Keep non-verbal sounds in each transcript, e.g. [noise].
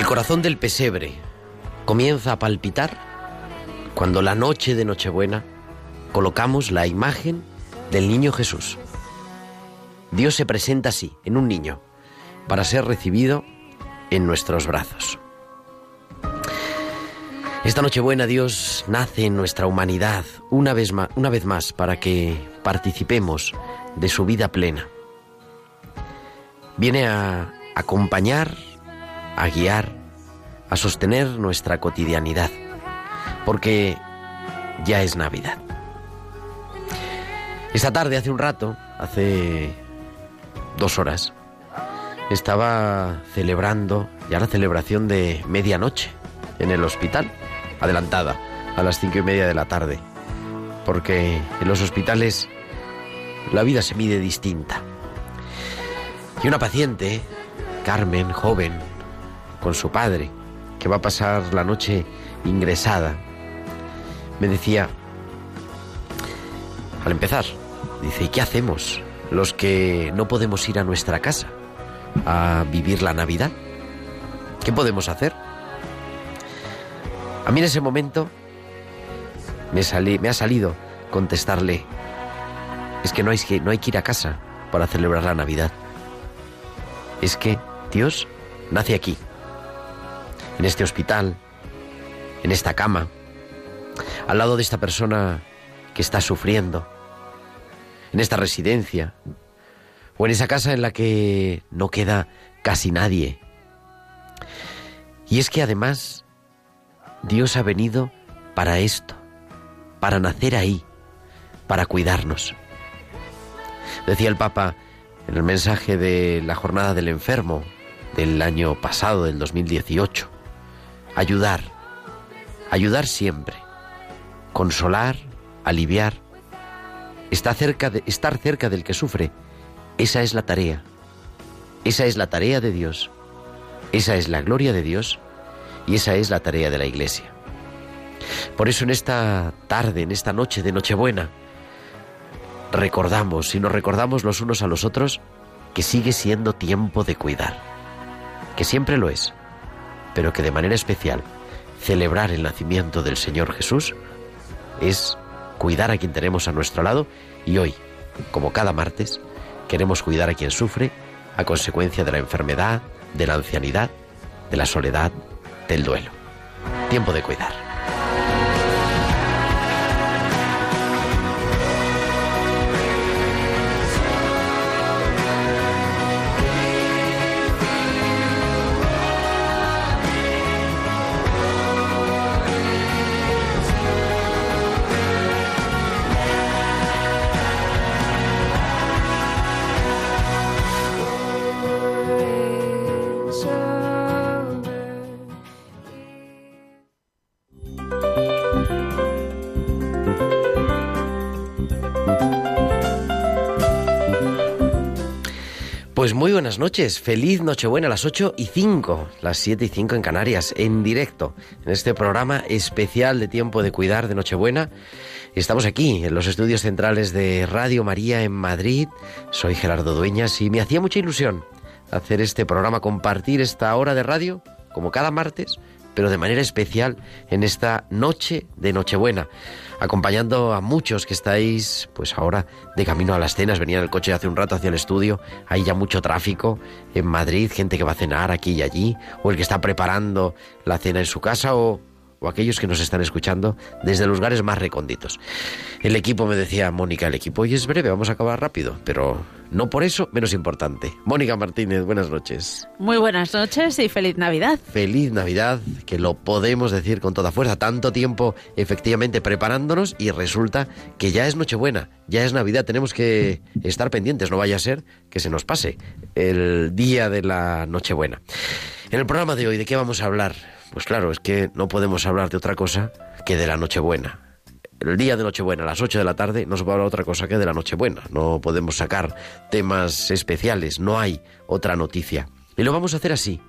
El corazón del pesebre comienza a palpitar cuando la noche de Nochebuena colocamos la imagen del niño Jesús. Dios se presenta así, en un niño, para ser recibido en nuestros brazos. Esta Nochebuena Dios nace en nuestra humanidad una vez, ma- una vez más para que participemos de su vida plena. Viene a acompañar, a guiar, a sostener nuestra cotidianidad, porque ya es Navidad. Esta tarde, hace un rato, hace dos horas, estaba celebrando ya la celebración de medianoche en el hospital, adelantada a las cinco y media de la tarde, porque en los hospitales la vida se mide distinta. Y una paciente, Carmen, joven, con su padre, que va a pasar la noche ingresada, me decía, al empezar, dice, ¿y qué hacemos los que no podemos ir a nuestra casa a vivir la Navidad? ¿Qué podemos hacer? A mí en ese momento me, salí, me ha salido contestarle, es que no hay, que no hay que ir a casa para celebrar la Navidad. Es que Dios nace aquí, en este hospital, en esta cama, al lado de esta persona que está sufriendo, en esta residencia, o en esa casa en la que no queda casi nadie. Y es que además Dios ha venido para esto, para nacer ahí, para cuidarnos. Decía el Papa en el mensaje de la jornada del enfermo del año pasado, del 2018, ayudar, ayudar siempre, consolar, aliviar, estar cerca, del que sufre, esa es la tarea, esa es la tarea de Dios, esa es la gloria de Dios. Y esa es la tarea de la Iglesia. Por eso en esta tarde, en esta noche de Nochebuena, recordamos y nos recordamos los unos a los otros que sigue siendo tiempo de cuidar, que siempre lo es, pero que de manera especial celebrar el nacimiento del Señor Jesús es cuidar a quien tenemos a nuestro lado y hoy, como cada martes, queremos cuidar a quien sufre a consecuencia de la enfermedad, de la ancianidad, de la soledad, del duelo. Tiempo de cuidar. Noches, feliz Nochebuena a las 8 y 5, las 7 y 5 en Canarias, en directo, en este programa especial de Tiempo de Cuidar de Nochebuena. Estamos aquí, en los estudios centrales de Radio María en Madrid. Soy Gerardo Dueñas y me hacía mucha ilusión hacer este programa, compartir esta hora de radio, como cada martes, pero de manera especial en esta noche de Nochebuena acompañando a muchos que estáis pues ahora de camino a las cenas. Venía en el coche hace un rato hacia el estudio, hay ya mucho tráfico en Madrid, gente que va a cenar aquí y allí, o el que está preparando la cena en su casa, o o aquellos que nos están escuchando desde los lugares más recónditos. El equipo me decía, Mónica, el equipo hoy es breve, vamos a acabar rápido, pero no por eso menos importante. Mónica Martínez, buenas noches. Muy buenas noches y feliz Navidad. Feliz Navidad, que lo podemos decir con toda fuerza. Tanto tiempo efectivamente preparándonos y resulta que ya es Nochebuena, ya es Navidad. Tenemos que estar pendientes, no vaya a ser que se nos pase el día de la Nochebuena. En el programa de hoy, ¿de qué vamos a hablar? Pues claro, es que no podemos hablar de otra cosa que de la Nochebuena. El día de Nochebuena, a las 8 de la tarde, no se puede hablar otra cosa que de la Nochebuena. No podemos sacar temas especiales, no hay otra noticia. Y lo vamos a hacer así.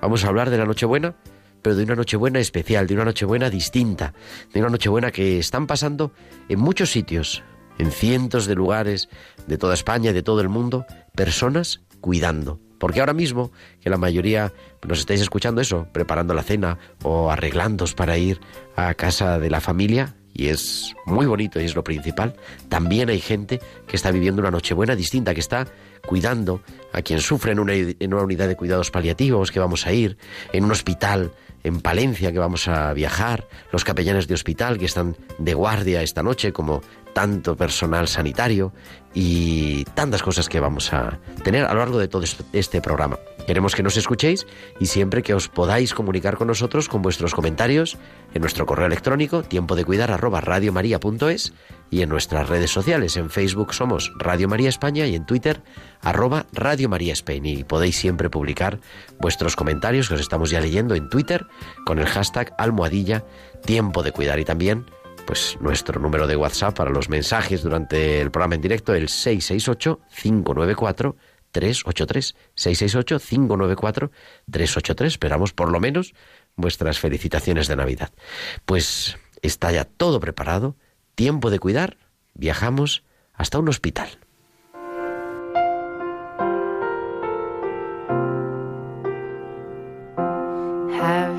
Vamos a hablar de la Nochebuena, pero de una Nochebuena especial, de una Nochebuena distinta, de una Nochebuena que están pasando en muchos sitios, en cientos de lugares de toda España y de todo el mundo, personas cuidando. Porque ahora mismo, que la mayoría nos estáis escuchando eso, preparando la cena o arreglándos para ir a casa de la familia, y es muy bonito y es lo principal, también hay gente que está viviendo una Nochebuena distinta, que está cuidando a quien sufre en una, en una unidad de cuidados paliativos que vamos a ir, en un hospital en Palencia que vamos a viajar, los capellanes de hospital que están de guardia esta noche, como tanto personal sanitario y tantas cosas que vamos a tener a lo largo de todo este programa. Queremos que nos escuchéis y siempre que os podáis comunicar con nosotros con vuestros comentarios en nuestro correo electrónico tiempo de cuidar arroba radiomaria.es y en nuestras redes sociales. En Facebook somos Radio María España y en Twitter arroba Radio María Spain. Y podéis siempre publicar vuestros comentarios que os estamos ya leyendo en Twitter con el hashtag almohadilla tiempo de cuidar y también pues nuestro número de WhatsApp para los mensajes durante el programa en directo, el 668-594-383. 668-594-383. Esperamos por lo menos vuestras felicitaciones de Navidad. Pues está ya todo preparado, tiempo de cuidar, viajamos hasta un hospital. Have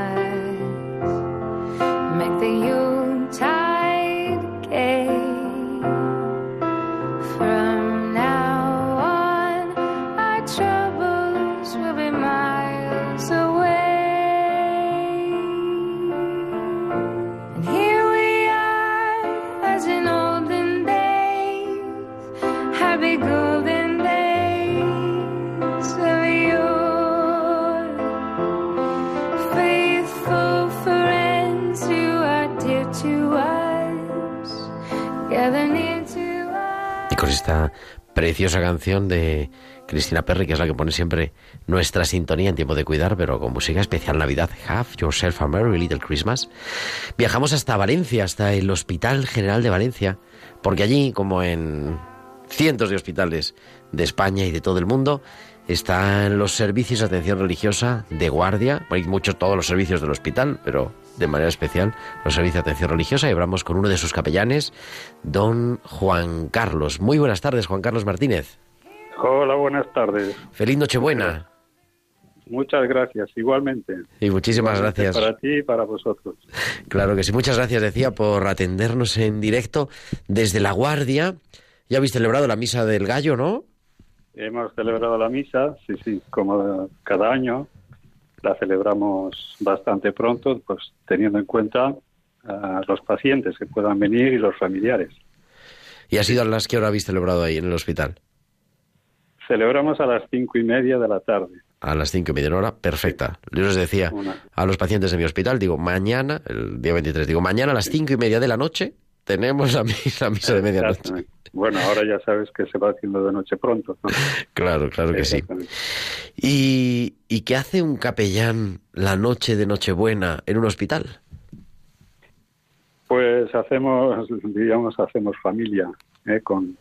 Con esta preciosa canción de Cristina Perry, que es la que pone siempre nuestra sintonía en tiempo de cuidar, pero con música especial Navidad, Have Yourself a Merry Little Christmas, viajamos hasta Valencia, hasta el Hospital General de Valencia, porque allí, como en cientos de hospitales de España y de todo el mundo, están los servicios de atención religiosa de guardia, hay muchos, todos los servicios del hospital, pero de manera especial los servicios de atención religiosa y hablamos con uno de sus capellanes, don Juan Carlos. Muy buenas tardes, Juan Carlos Martínez. Hola, buenas tardes. Feliz Nochebuena. Muchas gracias, igualmente. Y muchísimas Igualmente gracias. Para ti y para vosotros. Claro que sí, muchas gracias, decía, por atendernos en directo desde La Guardia. Ya habéis celebrado la misa del gallo, ¿no? Hemos celebrado la misa, sí, sí, como cada año. La celebramos bastante pronto, pues teniendo en cuenta a los pacientes que puedan venir y los familiares. Y ha sido a las que ahora habéis celebrado ahí en el hospital. Celebramos a las cinco y media de la tarde. A las cinco y media, hora perfecta. Yo les decía Una. a los pacientes de mi hospital, digo, mañana, el día 23, digo, mañana a las cinco y media de la noche tenemos la misa, la misa de medianoche. Bueno, ahora ya sabes que se va haciendo de noche pronto. ¿no? [laughs] Claro, claro que sí. ¿Y, ¿Y qué hace un capellán la noche de Nochebuena en un hospital? Pues hacemos, digamos, hacemos familia ¿eh? con,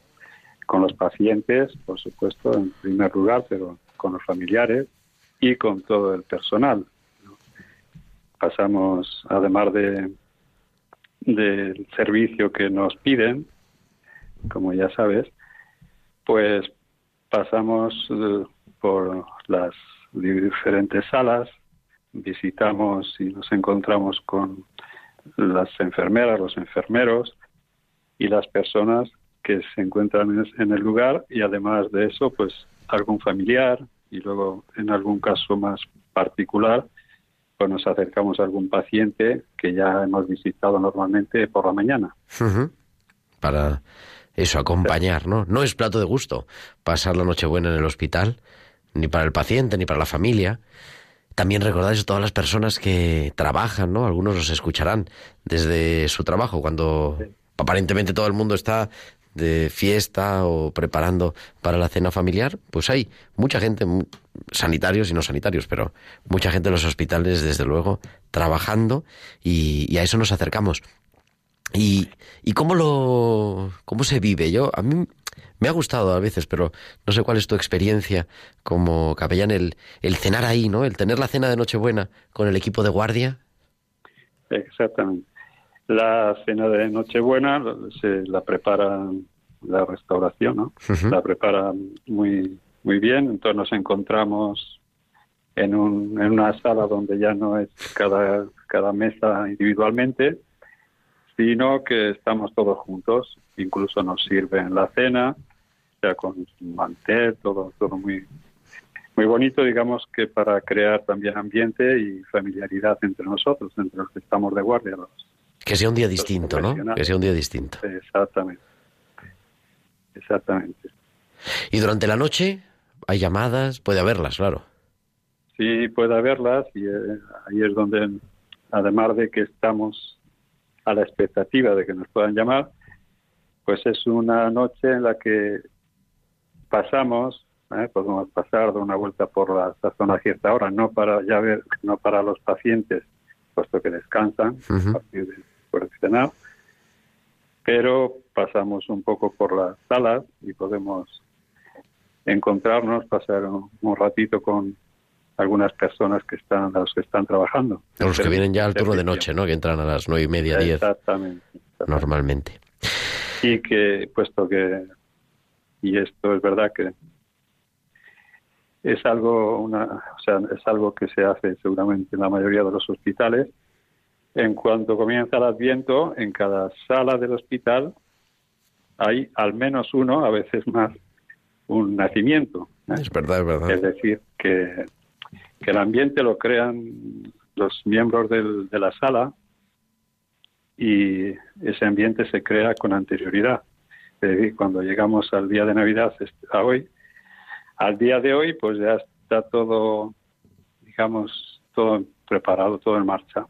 con los pacientes, por supuesto, en primer lugar, pero con los familiares y con todo el personal. Pasamos, además de del servicio que nos piden, como ya sabes, pues pasamos eh, por las diferentes salas, visitamos y nos encontramos con las enfermeras, los enfermeros y las personas que se encuentran en el lugar y además de eso, pues algún familiar y luego en algún caso más particular, pues nos acercamos a algún paciente que ya hemos visitado normalmente por la mañana. Para eso, acompañar, ¿no? No es plato de gusto pasar la Nochebuena en el hospital, ni para el paciente, ni para la familia. También recordáis a todas las personas que trabajan, ¿no? Algunos los escucharán desde su trabajo, cuando aparentemente todo el mundo está de fiesta o preparando para la cena familiar, pues hay mucha gente, sanitarios y no sanitarios, pero mucha gente en los hospitales, desde luego, trabajando y, y a eso nos acercamos. ¿Y, y cómo lo cómo se vive? Yo a mí me ha gustado a veces, pero no sé cuál es tu experiencia como capellán el, el cenar ahí, ¿no? El tener la cena de Nochebuena con el equipo de guardia. Exactamente. La cena de Nochebuena se la prepara la restauración, ¿no? La prepara muy muy bien. Entonces nos encontramos en, un, en una sala donde ya no es cada, cada mesa individualmente, sino que estamos todos juntos. Incluso nos sirven la cena, ya con mantel, todo, todo muy, muy bonito, digamos que para crear también ambiente y familiaridad entre nosotros, entre los que estamos de guardia. los- Que sea un día distinto, ¿no? Que sea un día distinto. Exactamente. Exactamente. Y durante la noche hay llamadas, puede haberlas, claro. Sí, puede haberlas y eh, ahí es donde, además de que estamos a la expectativa de que nos puedan llamar, pues es una noche en la que pasamos, ¿eh? podemos pasar de una vuelta por la, la zona a cierta hora, no para ya ver, no para los pacientes, puesto que descansan a partir de por el cenar, pero pasamos un poco por las salas y podemos encontrarnos, pasar un, un ratito con algunas personas que están, los que están trabajando. A los que vienen ya al turno de noche, ¿no? Que entran a las nueve y media, diez, Exactamente. exactamente. normalmente. Y que, puesto que, y esto es verdad que es algo, una, o sea, es algo que se hace seguramente en la mayoría de los hospitales. En cuanto comienza el Adviento, en cada sala del hospital hay al menos uno, a veces más, un nacimiento. ¿eh? Es verdad, es verdad. Es decir, que, que el ambiente lo crean los miembros del- de la sala y ese ambiente se crea con anterioridad. Es decir, cuando llegamos al día de Navidad, este, a hoy, al día de hoy, pues ya está todo, digamos, todo preparado, todo en marcha.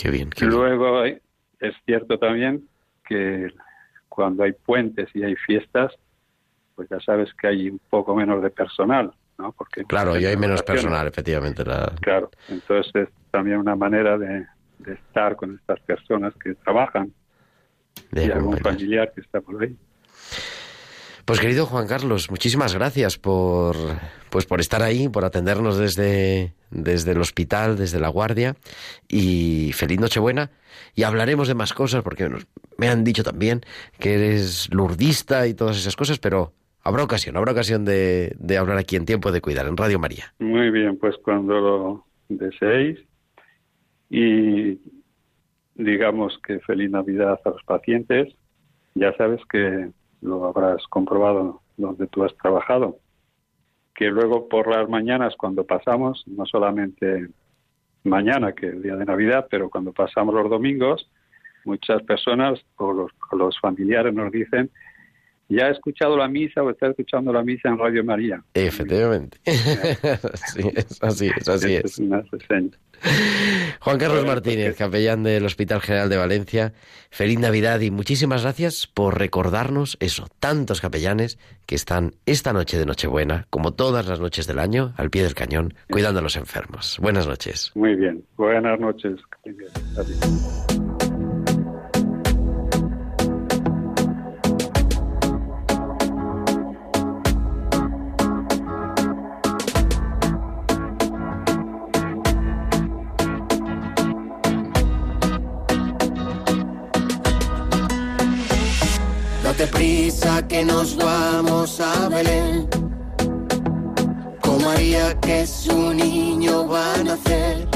Qué bien, qué bien. Luego es cierto también que cuando hay puentes y hay fiestas, pues ya sabes que hay un poco menos de personal, ¿no? Porque Claro, y hay menos personal, efectivamente. La... Claro, entonces es también una manera de, de estar con estas personas que trabajan de y algún familiar que está por ahí. Pues querido Juan Carlos, muchísimas gracias por pues por estar ahí, por atendernos desde, desde el hospital, desde la guardia y feliz Nochebuena. Y hablaremos de más cosas porque me han dicho también que eres lurdista y todas esas cosas, pero habrá ocasión, habrá ocasión de, de hablar aquí en Tiempo de Cuidar, en Radio María. Muy bien, pues cuando lo deseéis. Y digamos que feliz Navidad a los pacientes, ya sabes que lo habrás comprobado donde tú has trabajado, que luego por las mañanas cuando pasamos, no solamente mañana, que es el día de Navidad, pero cuando pasamos los domingos, muchas personas o los, los familiares nos dicen ya he escuchado la misa o está escuchando la misa en Radio María. Efectivamente. [laughs] sí, es así, es así Eso es. una. Juan Carlos Martínez, capellán del Hospital General de Valencia, feliz Navidad y muchísimas gracias por recordarnos eso, tantos capellanes que están esta noche de Nochebuena, como todas las noches del año, al pie del cañón, cuidando a los enfermos. Buenas noches. Muy bien. Buenas noches. Adiós. Prisa que nos vamos a Belén. Con María que su niño va a nacer.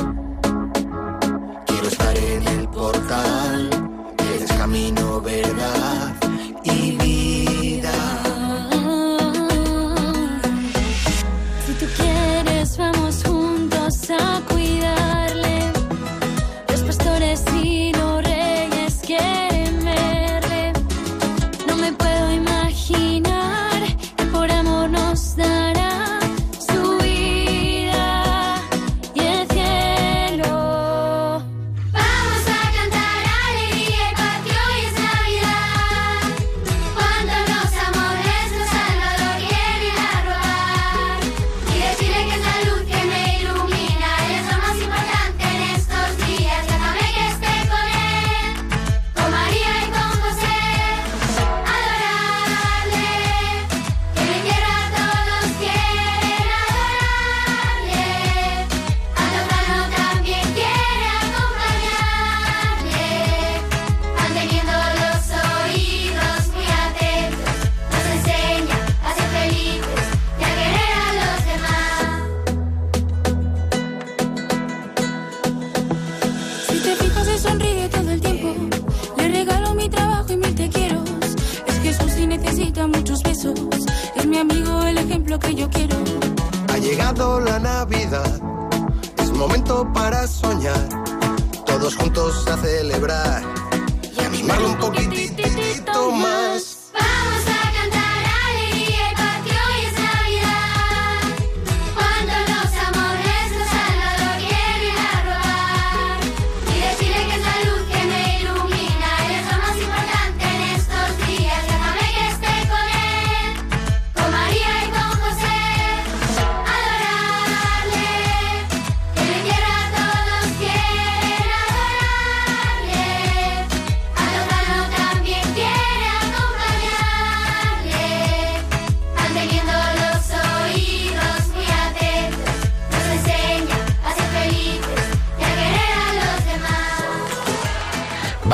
Quiero estar en el portal.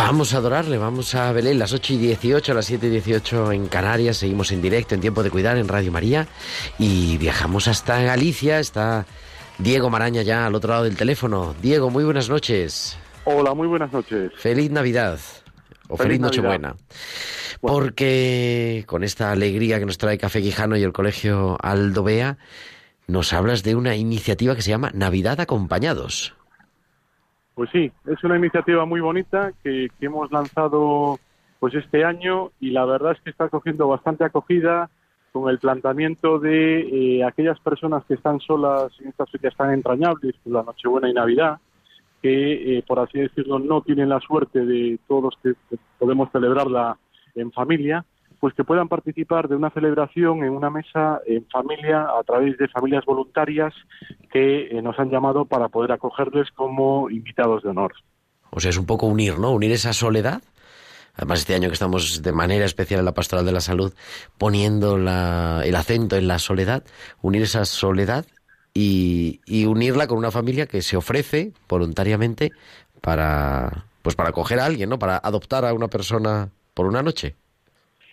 Vamos a adorarle, vamos a Belén, las 8 y 18, las 7 y 18 en Canarias, seguimos en directo en Tiempo de Cuidar en Radio María y viajamos hasta Galicia, está Diego Maraña ya al otro lado del teléfono. Diego, muy buenas noches, Hola, muy buenas noches. feliz Navidad o feliz, Feliz Nochebuena. Porque con esta alegría que nos trae Café Quijano y el Colegio Aldovea, nos hablas de una iniciativa que se llama Navidad Acompañados. Pues sí, es una iniciativa muy bonita que, hemos lanzado pues este año y la verdad es que está cogiendo bastante acogida con el planteamiento de eh, aquellas personas que están solas en estas fechas tan entrañables, pues la Nochebuena y Navidad, que eh, por así decirlo no tienen la suerte de todos los que podemos celebrarla en familia, pues que puedan participar de una celebración en una mesa en familia a través de familias voluntarias que eh, nos han llamado para poder acogerles como invitados de honor. O sea, es un poco unir, ¿no? Unir esa soledad. Además, este año que estamos de manera especial en la Pastoral de la Salud poniendo la- el acento en la soledad, unir esa soledad y, y unirla con una familia que se ofrece voluntariamente para, pues para acoger a alguien, ¿no? Para adoptar a una persona por una noche.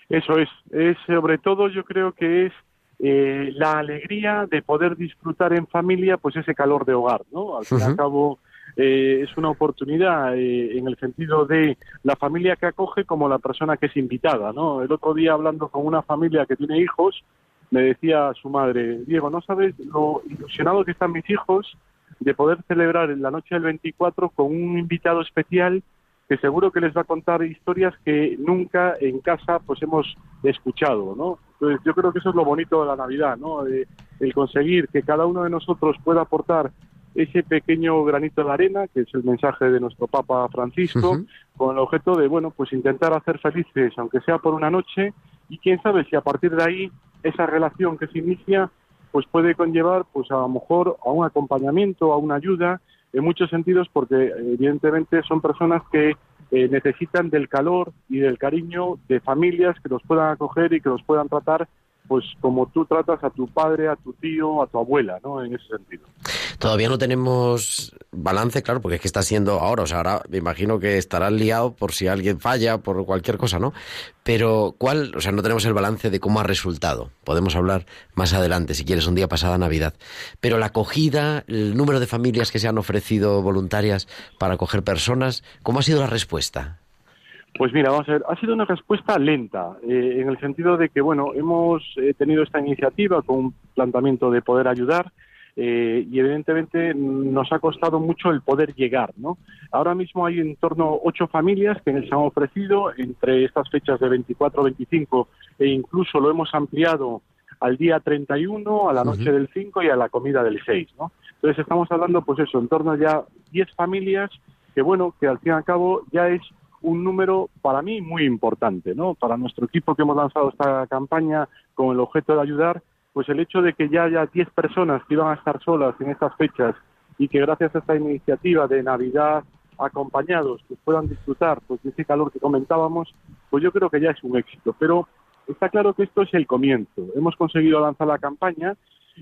Eso es, es sobre todo yo creo que es eh, la alegría de poder disfrutar en familia pues ese calor de hogar, ¿no? Al fin y al cabo eh, es una oportunidad eh, en el sentido de la familia que acoge como la persona que es invitada, ¿no? El otro día hablando con una familia que tiene hijos, me decía su madre, Diego, ¿no sabes lo ilusionados que están mis hijos de poder celebrar en la noche del 24 con un invitado especial que seguro que les va a contar historias que nunca en casa pues hemos escuchado, ¿no? Entonces yo creo que eso es lo bonito de la Navidad, ¿no? De- el conseguir que cada uno de nosotros pueda aportar ese pequeño granito de arena, que es el mensaje de nuestro Papa Francisco, con el objeto de, bueno, pues intentar hacer felices, aunque sea por una noche, y quién sabe si a partir de ahí esa relación que se inicia, pues puede conllevar, pues a lo mejor a un acompañamiento, a una ayuda, en muchos sentidos, porque evidentemente son personas que eh, necesitan del calor y del cariño de familias que los puedan acoger y que los puedan tratar, pues como tú tratas a tu padre, a tu tío, a tu abuela, ¿no? En ese sentido. Todavía no tenemos balance, claro, porque es que está siendo ahora, o sea, ahora me imagino que estarás liado por si alguien falla, por cualquier cosa, ¿no? Pero, ¿cuál? O sea, no tenemos el balance de cómo ha resultado. Podemos hablar más adelante, si quieres, un día pasada Navidad. Pero la acogida, el número de familias que se han ofrecido voluntarias para acoger personas, ¿cómo ha sido la respuesta? Pues mira, vamos a ver, ha sido una respuesta lenta, eh, en el sentido de que, bueno, hemos eh, tenido esta iniciativa con un planteamiento de poder ayudar eh, y evidentemente nos ha costado mucho el poder llegar, ¿no? Ahora mismo hay en torno a ocho familias que nos han ofrecido entre estas fechas de 24, 25 e incluso lo hemos ampliado al día 31, a la noche del 5 y a la comida del 6, ¿no? Entonces estamos hablando, pues eso, en torno a ya 10 familias que, bueno, que al fin y al cabo ya es un número para mí muy importante, ¿no? Para nuestro equipo que hemos lanzado esta campaña con el objeto de ayudar, pues el hecho de que ya haya 10 personas que iban a estar solas en estas fechas y que gracias a esta iniciativa de Navidad acompañados pues puedan disfrutar pues de ese calor que comentábamos, pues yo creo que ya es un éxito. Pero está claro que esto es el comienzo. Hemos conseguido lanzar la campaña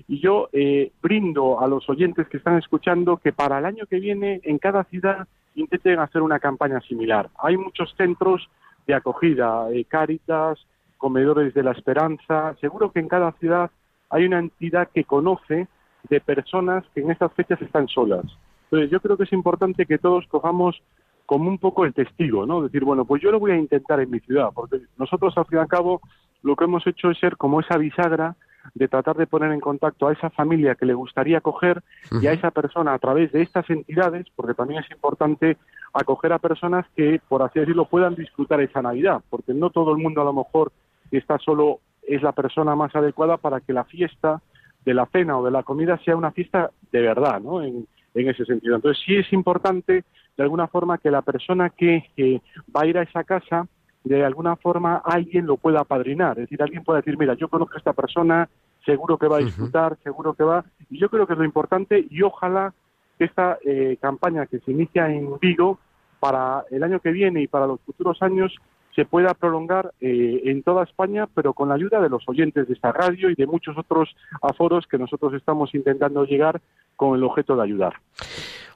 y yo eh, brindo a los oyentes que están escuchando que para el año que viene en cada ciudad intenten hacer una campaña similar. Hay muchos centros de acogida, eh, Cáritas, Comedores de la Esperanza. Seguro que en cada ciudad hay una entidad que conoce de personas que en estas fechas están solas. Entonces yo creo que es importante que todos cojamos como un poco el testigo, ¿no? Decir, bueno, pues yo lo voy a intentar en mi ciudad, porque nosotros al fin y al cabo lo que hemos hecho es ser como esa bisagra de tratar de poner en contacto a esa familia que le gustaría acoger y a esa persona a través de estas entidades, porque también es importante acoger a personas que, por así decirlo, puedan disfrutar esa Navidad, porque no todo el mundo a lo mejor está solo, es la persona más adecuada para que la fiesta de la cena o de la comida sea una fiesta de verdad, ¿no? En, en ese sentido. Entonces sí es importante, de alguna forma, que la persona que eh, va a ir a esa casa de alguna forma alguien lo pueda apadrinar, es decir, alguien pueda decir, mira, yo conozco a esta persona, seguro que va a disfrutar, seguro que va, y yo creo que es lo importante y ojalá que esta eh, campaña que se inicia en Vigo para el año que viene y para los futuros años se pueda prolongar eh, en toda España, pero con la ayuda de los oyentes de esta radio y de muchos otros aforos que nosotros estamos intentando llegar con el objeto de ayudar.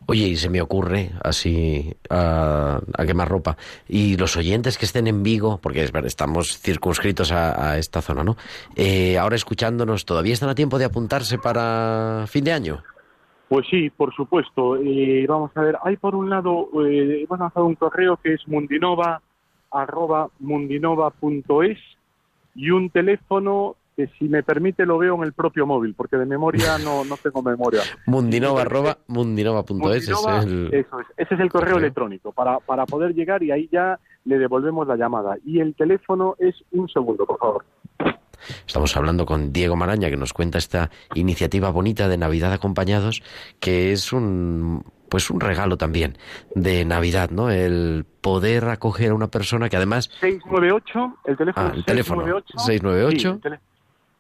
Oye, y se me ocurre así a, a quemar ropa. Y los oyentes que estén en Vigo, porque es verdad, estamos circunscritos a, a esta zona, ¿no? Eh, ahora escuchándonos, ¿todavía están a tiempo de apuntarse para fin de año? Pues sí, por supuesto. Eh, vamos a ver, hay por un lado, eh, hemos lanzado un correo que es mundinova arroba mundinova.es y un teléfono que si me permite lo veo en el propio móvil, porque de memoria no, no tengo memoria. Mundinova arroba mundinova.es es Mundinova, el... Eso es, ese es el correo correo. electrónico para, para poder llegar y ahí ya le devolvemos la llamada. Y el teléfono es un segundo, por favor. Estamos hablando con Diego Maraña, que nos cuenta esta iniciativa bonita de Navidad acompañados, que es un pues un regalo también de Navidad, ¿no? El poder acoger a una persona que además 698, el teléfono Ah, el teléfono, 698, 698. sí, el tele-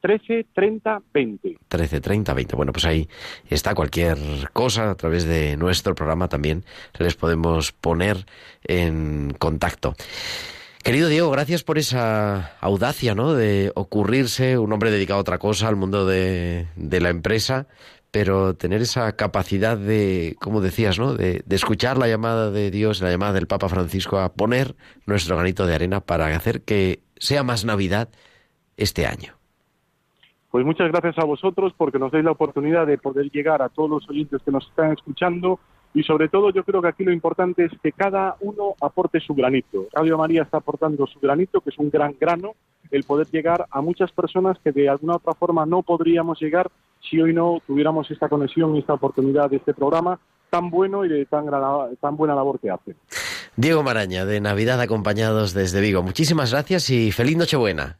13 30 20. 13, 30, 20. Bueno, pues ahí está cualquier cosa a través de nuestro programa también les podemos poner en contacto. Querido Diego, gracias por esa audacia, ¿no? De ocurrirse, un hombre dedicado a otra cosa, al mundo de, de la empresa, pero tener esa capacidad de, como decías, ¿no? De, de escuchar la llamada de Dios, la llamada del Papa Francisco a poner nuestro granito de arena para hacer que sea más Navidad este año. Pues muchas gracias a vosotros porque nos dais la oportunidad de poder llegar a todos los oyentes que nos están escuchando y sobre todo yo creo que aquí lo importante es que cada uno aporte su granito. Radio María está aportando su granito, que es un gran grano, el poder llegar a muchas personas que de alguna otra forma no podríamos llegar si hoy no tuviéramos esta conexión y esta oportunidad de este programa tan bueno y de tan, tan buena labor que hace. Diego Maraña, de Navidad acompañados desde Vigo. Muchísimas gracias y feliz Nochebuena.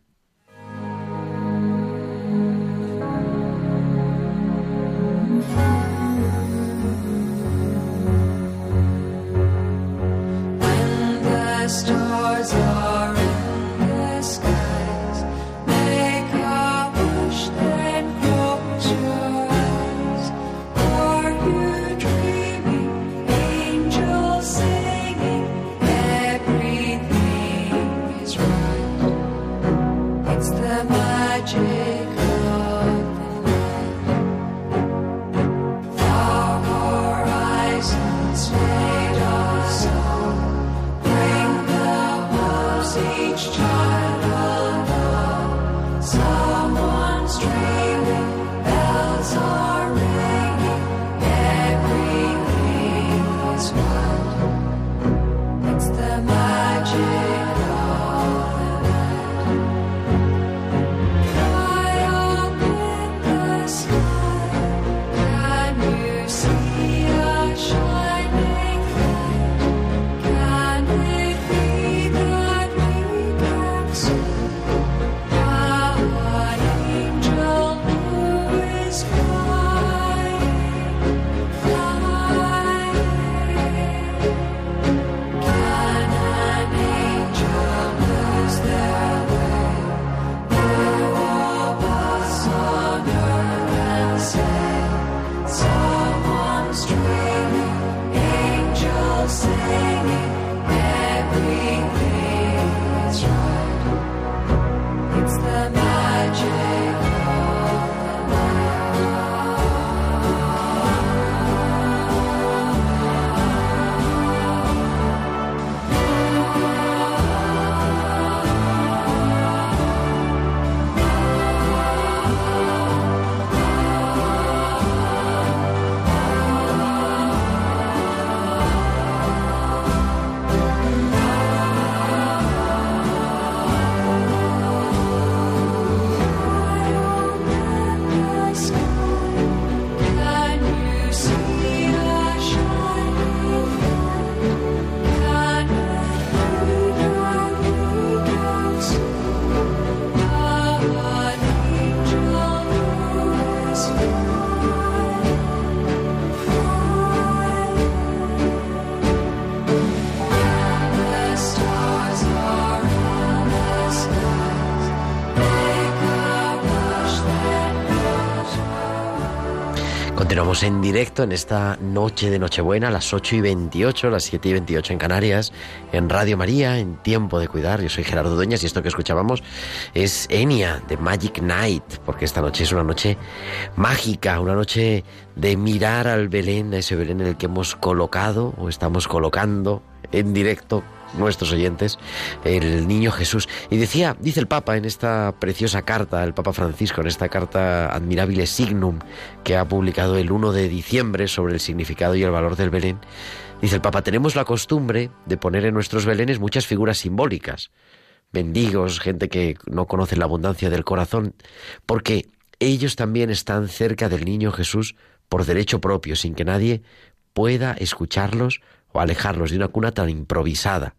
Directo en esta noche de Nochebuena, a las 8 y 28, las 7 y 28 en Canarias, en Radio María, en Tiempo de Cuidar. Yo soy Gerardo Dueñas y esto que escuchábamos es Enia de Magic Night, porque esta noche es una noche mágica, una noche de mirar al Belén, a ese Belén en el que hemos colocado o estamos colocando en directo nuestros oyentes, el niño Jesús. Y decía, dice el Papa en esta preciosa carta, el Papa Francisco, en esta carta Admirabile Signum, que ha publicado el 1 de diciembre sobre el significado y el valor del Belén, dice el Papa, tenemos la costumbre de poner en nuestros Belenes muchas figuras simbólicas, mendigos, gente que no conoce la abundancia del corazón, porque ellos también están cerca del niño Jesús por derecho propio, sin que nadie pueda escucharlos o alejarlos de una cuna tan improvisada.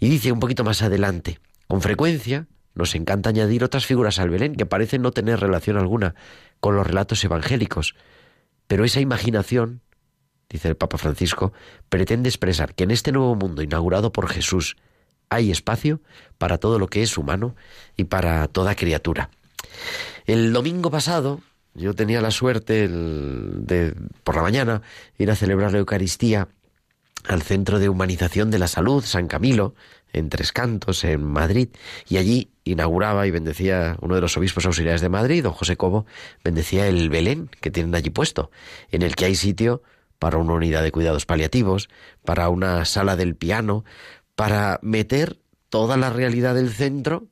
Y dice un poquito más adelante, con frecuencia nos encanta añadir otras figuras al Belén que parecen no tener relación alguna con los relatos evangélicos, pero esa imaginación, dice el Papa Francisco, pretende expresar que en este nuevo mundo inaugurado por Jesús hay espacio para todo lo que es humano y para toda criatura. El domingo pasado yo tenía la suerte de por la mañana ir a celebrar la Eucaristía al Centro de Humanización de la Salud, San Camilo, en Tres Cantos, en Madrid, y allí inauguraba y bendecía uno de los obispos auxiliares de Madrid, don José Cobo, bendecía el Belén que tienen allí puesto, en el que hay sitio para una unidad de cuidados paliativos, para una sala del piano, para meter toda la realidad del centro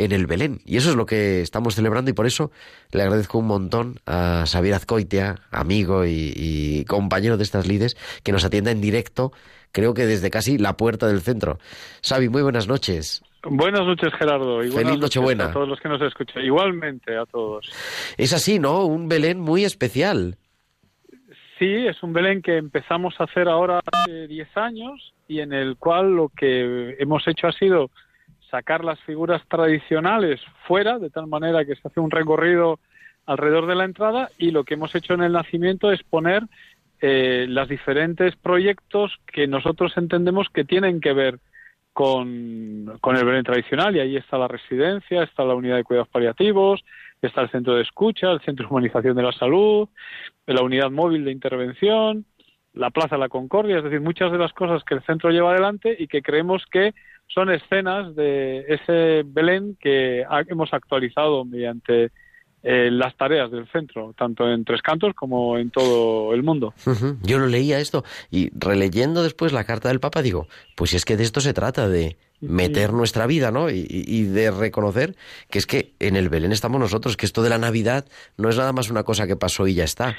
en el Belén. Y eso es lo que estamos celebrando y por eso le agradezco un montón a Xavier Azcoitia, amigo y, compañero de estas lides, que nos atienda en directo, creo que desde casi la puerta del centro. Xavi, muy buenas noches. Buenas noches, Gerardo. Y Feliz Nochebuena. A todos los que nos escuchan. Igualmente a todos. Es así, ¿no? Un Belén muy especial. Sí, es un Belén que empezamos a hacer ahora hace 10 años y en el cual lo que hemos hecho ha sido sacar las figuras tradicionales fuera, de tal manera que se hace un recorrido alrededor de la entrada y lo que hemos hecho en el nacimiento es poner eh, los diferentes proyectos que nosotros entendemos que tienen que ver con, con el Belén tradicional. Y ahí está la residencia, está la unidad de cuidados paliativos, está el centro de escucha, el centro de humanización de la salud, la unidad móvil de intervención, la Plaza de la Concordia, es decir, muchas de las cosas que el centro lleva adelante y que creemos que son escenas de ese Belén que hemos actualizado mediante eh, las tareas del centro, tanto en Tres Cantos como en todo el mundo. Yo lo leía esto y releyendo después la carta del Papa digo, pues es que de esto se trata, de meter nuestra vida, ¿no? Y, y, de reconocer que es que en el Belén estamos nosotros, que esto de la Navidad no es nada más una cosa que pasó y ya está.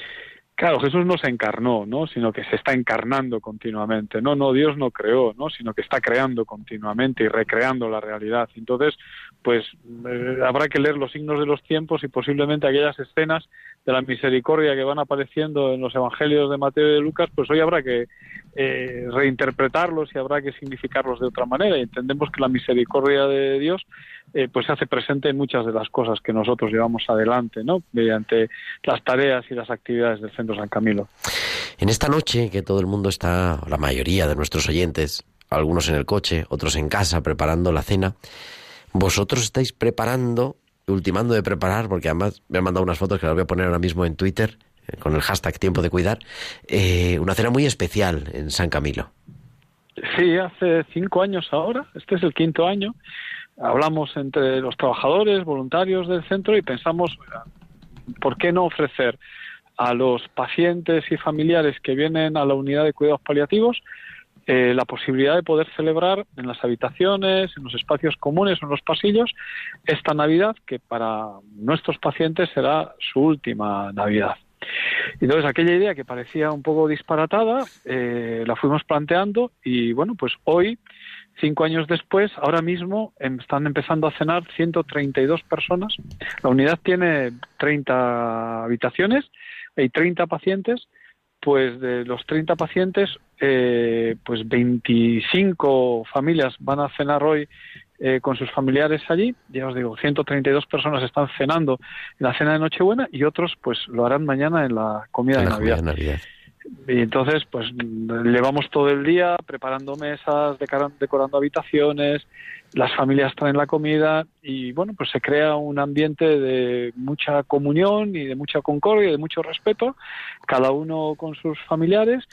Claro, Jesús no se encarnó, ¿no? Sino que se está encarnando continuamente. No, no, Dios no creó, ¿no? Sino que está creando continuamente y recreando la realidad. Entonces, pues eh, habrá que leer los signos de los tiempos y posiblemente aquellas escenas de la misericordia que van apareciendo en los evangelios de Mateo y de Lucas, pues hoy habrá que eh, reinterpretarlos y habrá que significarlos de otra manera. Y entendemos que la misericordia de Dios eh, pues se hace presente en muchas de las cosas que nosotros llevamos adelante, ¿no? Mediante las tareas y las actividades del Centro San Camilo. En esta noche que todo el mundo está, la mayoría de nuestros oyentes, algunos en el coche, otros en casa, preparando la cena, vosotros estáis preparando, ultimando de preparar, porque además me han mandado unas fotos que las voy a poner ahora mismo en Twitter, eh, con el hashtag tiempo de cuidar, eh, una cena muy especial en San Camilo. Sí, hace cinco años ahora, este es el quinto año, hablamos entre los trabajadores, voluntarios del centro y pensamos, ¿por qué no ofrecer a los pacientes y familiares que vienen a la unidad de cuidados paliativos eh, la posibilidad de poder celebrar en las habitaciones, en los espacios comunes o en los pasillos esta Navidad que para nuestros pacientes será su última Navidad. Entonces aquella idea que parecía un poco disparatada eh, la fuimos planteando y bueno, pues hoy Cinco años después, ahora mismo em, están empezando a cenar 132 personas. La unidad tiene 30 habitaciones, hay 30 pacientes. Pues de los 30 pacientes, eh, pues 25 familias van a cenar hoy eh, con sus familiares allí. Ya os digo, 132 personas están cenando en la cena de Nochebuena y otros pues lo harán mañana en la comida de Navidad. Y entonces, pues llevamos todo el día preparando mesas, decoran- decorando habitaciones, las familias traen la comida y bueno, pues se crea un ambiente de mucha comunión y de mucha concordia, y de mucho respeto, cada uno con sus familiares,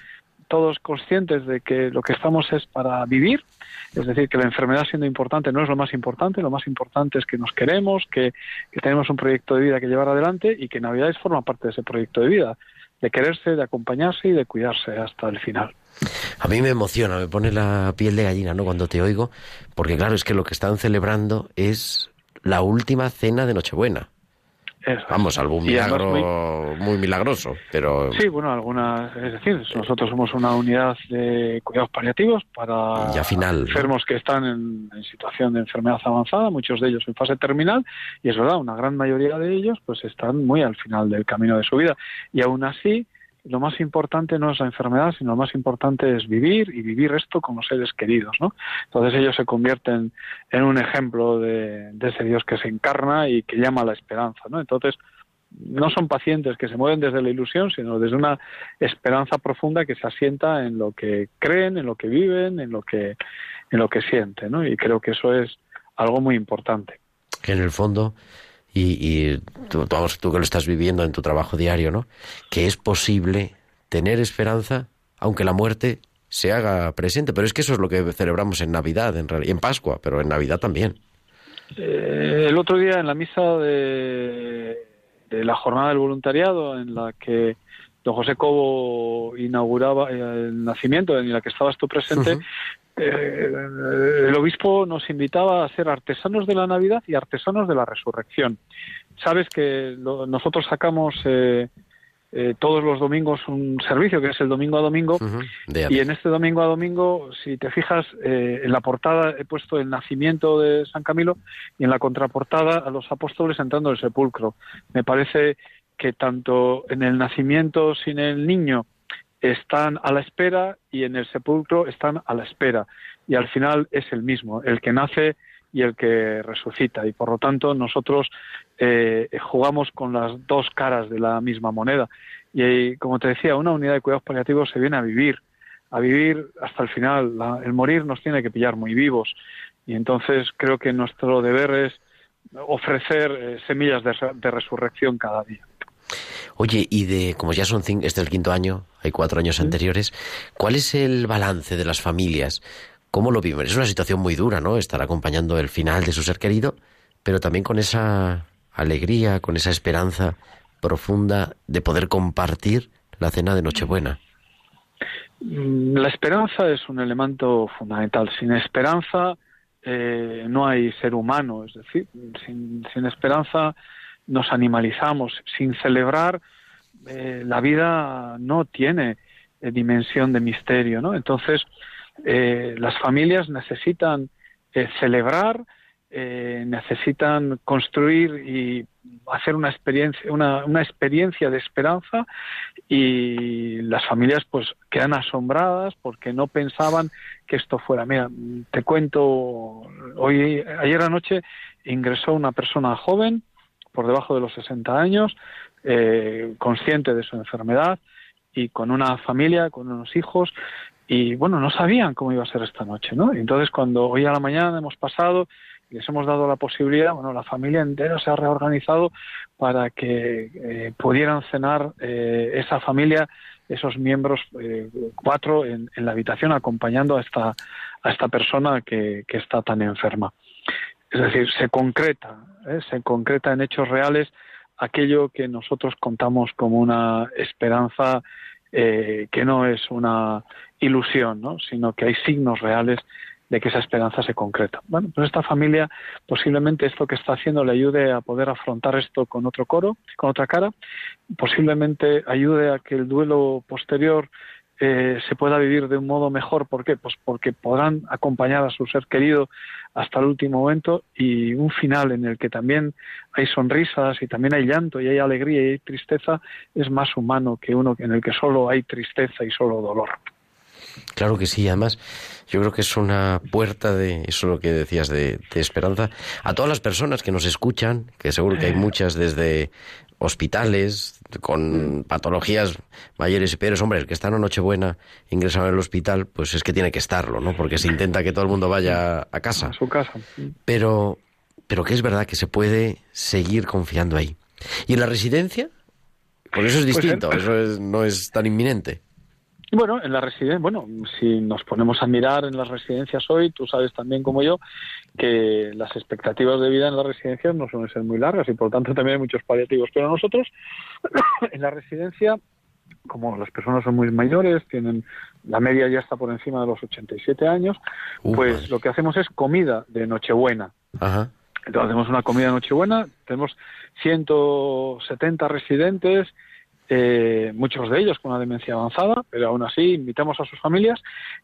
todos conscientes de que lo que estamos es para vivir, es decir, que la enfermedad siendo importante no es lo más importante, lo más importante es que nos queremos, que, que tenemos un proyecto de vida que llevar adelante y que Navidades forma parte de ese proyecto de vida, de quererse, de acompañarse y de cuidarse hasta el final. A mí me emociona, me pone la piel de gallina, ¿no? Cuando te oigo, porque claro, es que lo que están celebrando es la última cena de Nochebuena. Eso. Vamos, algún Y milagro muy... milagroso, pero Sí, bueno, algunas, es decir, nosotros somos una unidad de cuidados paliativos para Ya final, ¿no? enfermos que están en, en situación de enfermedad avanzada, muchos de ellos en fase terminal, y es verdad, una gran mayoría de ellos pues están muy al final del camino de su vida. Y aún así, lo más importante no es la enfermedad, sino lo más importante es vivir y vivir esto con los seres queridos, ¿no? Entonces ellos se convierten en un ejemplo de, de ese Dios que se encarna y que llama a la esperanza, ¿no? Entonces, no son pacientes que se mueven desde la ilusión, sino desde una esperanza profunda que se asienta en lo que creen, en lo que viven, en lo que, en lo que sienten, ¿no? Y creo que eso es algo muy importante. en el fondo, y, y tú, que lo estás viviendo en tu trabajo diario, ¿no? Que es posible tener esperanza aunque la muerte se haga presente. Pero es que eso es lo que celebramos en Navidad, en, y en Pascua, pero en Navidad también. Eh, el otro día en la misa de, de la jornada del voluntariado, en la que don José Cobo inauguraba eh, el nacimiento, en la que estabas tú presente, eh, el obispo nos invitaba a ser artesanos de la Navidad y artesanos de la resurrección. Sabes que lo- nosotros sacamos eh, eh, todos los domingos un servicio que es el domingo a domingo y en este domingo a domingo, si te fijas, en la portada he puesto el nacimiento de San Camilo y en la contraportada a los apóstoles entrando al sepulcro. Me parece que tanto en el nacimiento sin el niño están a la espera y en el sepulcro están a la espera. Y al final es el mismo, el que nace y el que resucita. Y por lo tanto nosotros eh, jugamos con las dos caras de la misma moneda. Y como te decía, una unidad de cuidados paliativos se viene a vivir, a vivir hasta el final. La- el morir nos tiene que pillar muy vivos. Y entonces creo que nuestro deber es ofrecer eh, semillas de resurrección cada día. Oye, y de, como ya son cinco, este es el quinto año, hay cuatro años anteriores, ¿cuál es el balance de las familias? ¿Cómo lo viven? Es una situación muy dura, ¿no? Estar acompañando el final de su ser querido, pero también con esa alegría, con esa esperanza profunda de poder compartir la cena de Nochebuena. Mm, La esperanza es un elemento fundamental. Sin esperanza eh, no hay ser humano, es decir, sin, sin esperanza nos animalizamos. Sin celebrar, eh, la vida no tiene eh, dimensión de misterio, ¿no? Entonces, eh, las familias necesitan celebrar, necesitan construir y hacer una experiencia, una, una experiencia de esperanza y las familias pues quedan asombradas porque no pensaban que esto fuera. Mira, te cuento, hoy, ayer anoche ingresó una persona joven por debajo de los 60 años, eh, consciente de su enfermedad y con una familia, con unos hijos y bueno, no sabían cómo iba a ser esta noche, ¿no? Entonces cuando hoy a la mañana hemos pasado y les hemos dado la posibilidad, bueno, la familia entera se ha reorganizado para que eh, pudieran cenar eh, esa familia, esos miembros, eh, cuatro, en, la habitación acompañando a esta, a esta persona que está tan enferma. Es decir, se concreta, ¿eh? se concreta en hechos reales aquello que nosotros contamos como una esperanza eh, que no es una ilusión, ¿no? sino que hay signos reales de que esa esperanza se concreta. Bueno, pues esta familia posiblemente esto que está haciendo le ayude a poder afrontar esto con otro coro, con otra cara, posiblemente ayude a que el duelo posterior eh, se pueda vivir de un modo mejor. ¿Por qué? Pues porque podrán acompañar a su ser querido hasta el último momento y un final en el que también hay sonrisas y también hay llanto y hay alegría y hay tristeza es más humano que uno en el que solo hay tristeza y solo dolor. Claro que sí, además yo creo que es una puerta de, eso es lo que decías, de, de esperanza a todas las personas que nos escuchan, que seguro que hay muchas desde hospitales con patologías mayores y peores. Hombre, el que está en una Nochebuena ingresado en el hospital, pues es que tiene que estarlo, ¿no? Porque se intenta que todo el mundo vaya a casa. A su casa. Pero, pero que es verdad que se puede seguir confiando ahí. ¿Y en la residencia? Porque eso es Pues, distinto, eso es- no es tan inminente. Bueno, en la residencia, bueno, si nos ponemos a mirar en las residencias hoy, tú sabes también como yo que las expectativas de vida en las residencias no suelen ser muy largas y por lo tanto también hay muchos paliativos. Pero nosotros [coughs] en la residencia, como las personas son muy mayores, tienen la media ya está por encima de los 87 años, pues madre. lo que hacemos es comida de Nochebuena. Ajá. Entonces hacemos una comida de Nochebuena, tenemos 170 residentes, eh, muchos de ellos con una demencia avanzada, pero aún así invitamos a sus familias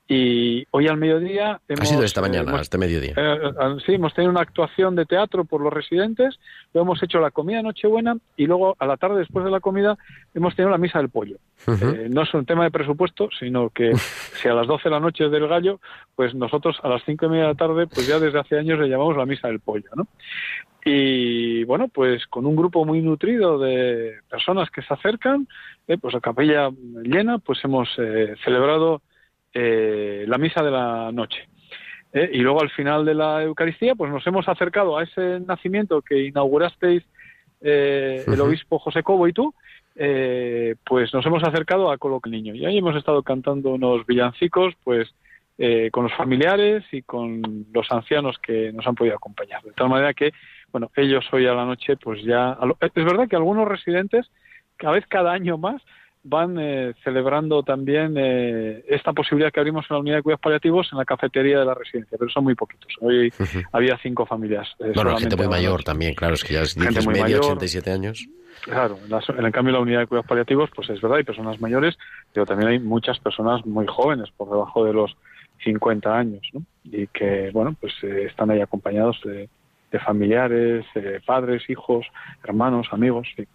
y hoy al mediodía Ha hemos, sido esta mañana, hemos- este mediodía. eh, eh, sí, hemos tenido una actuación de teatro por los residentes, luego hemos hecho la comida Nochebuena y luego a la tarde después de la comida hemos tenido la misa del pollo. Eh, no es un tema de presupuesto, sino que si a las 12 de la noche es del gallo, pues nosotros a las cinco y media de la tarde, pues ya desde hace años le llamamos la misa del pollo, ¿no? Y bueno, pues con un grupo muy nutrido de personas que se acercan, eh, pues la capilla llena, pues hemos eh, celebrado eh, la misa de la noche. Eh, y luego al final de la Eucaristía, pues nos hemos acercado a ese nacimiento que inaugurasteis eh, el obispo José Cobo y tú, eh, pues nos hemos acercado a Coloca el Niño. Y ahí hemos estado cantando unos villancicos, pues eh, con los familiares y con los ancianos que nos han podido acompañar. De tal manera que, bueno, ellos hoy a la noche, pues ya... Es verdad que algunos residentes, cada vez cada año más, van eh, celebrando también eh, esta posibilidad que abrimos en la unidad de cuidados paliativos en la cafetería de la residencia, pero son muy poquitos. Hoy había cinco familias. eh, Bueno, gente muy la mayor también, claro, es que ya es- Gente dices muy media, mayor. 87 años. Claro, en, las- en el cambio la unidad de cuidados paliativos, pues es verdad, hay personas mayores, pero también hay muchas personas muy jóvenes, por debajo de los 50 años, ¿no? Y que, bueno, pues eh, están ahí acompañados de, de familiares, eh, padres, hijos, hermanos, amigos. sí.